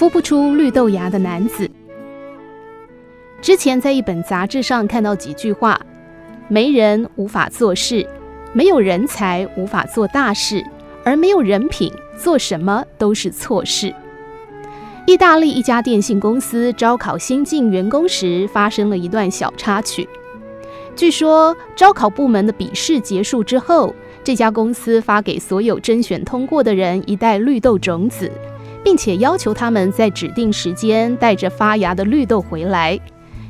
孵不出绿豆芽的男子。之前在一本杂志上看到几句话：没人无法做事，没有人才无法做大事，而没有人品，做什么都是错事。意大利一家电信公司招考新进员工时，发生了一段小插曲。据说，招考部门的笔试结束之后，这家公司发给所有甄选通过的人一袋绿豆种子，并且要求他们在指定时间带着发芽的绿豆回来。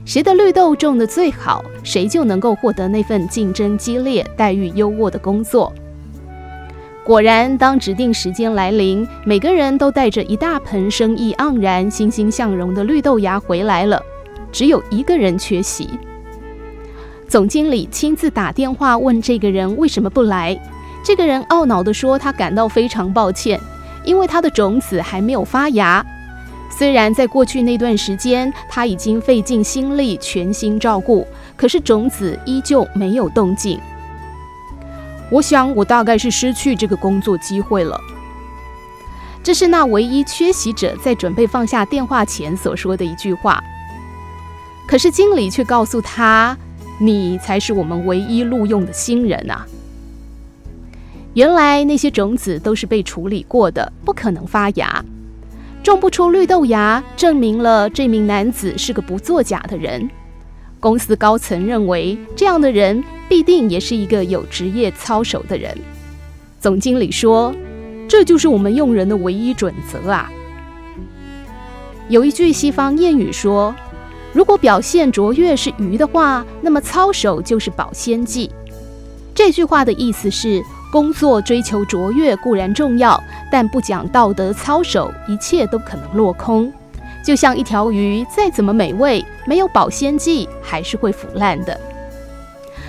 谁的绿豆种得最好，谁就能够获得那份竞争激烈、待遇优渥的工作。果然，当指定时间来临，每个人都带着一大盆生意盎然、欣欣向荣的绿豆芽回来了，只有一个人缺席。总经理亲自打电话问这个人为什么不来，这个人懊恼地说：“他感到非常抱歉，因为他的种子还没有发芽。”虽然在过去那段时间，他已经费尽心力全心照顾，可是种子依旧没有动静。我想，我大概是失去这个工作机会了。这是那唯一缺席者在准备放下电话前所说的一句话。可是经理却告诉他：“你才是我们唯一录用的新人啊！”原来那些种子都是被处理过的，不可能发芽。种不出绿豆芽，证明了这名男子是个不作假的人。公司高层认为，这样的人必定也是一个有职业操守的人。总经理说：“这就是我们用人的唯一准则啊。”有一句西方谚语说：“如果表现卓越是鱼的话，那么操守就是保鲜剂。”这句话的意思是，工作追求卓越固然重要，但不讲道德操守，一切都可能落空。就像一条鱼，再怎么美味，没有保鲜剂，还是会腐烂的。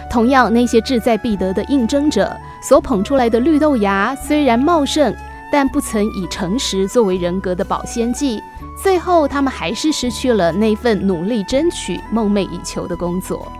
同样，那些志在必得的应征者所捧出来的绿豆芽，虽然茂盛，但不曾以诚实作为人格的保鲜剂，最后他们还是失去了那份努力争取、梦寐以求的工作。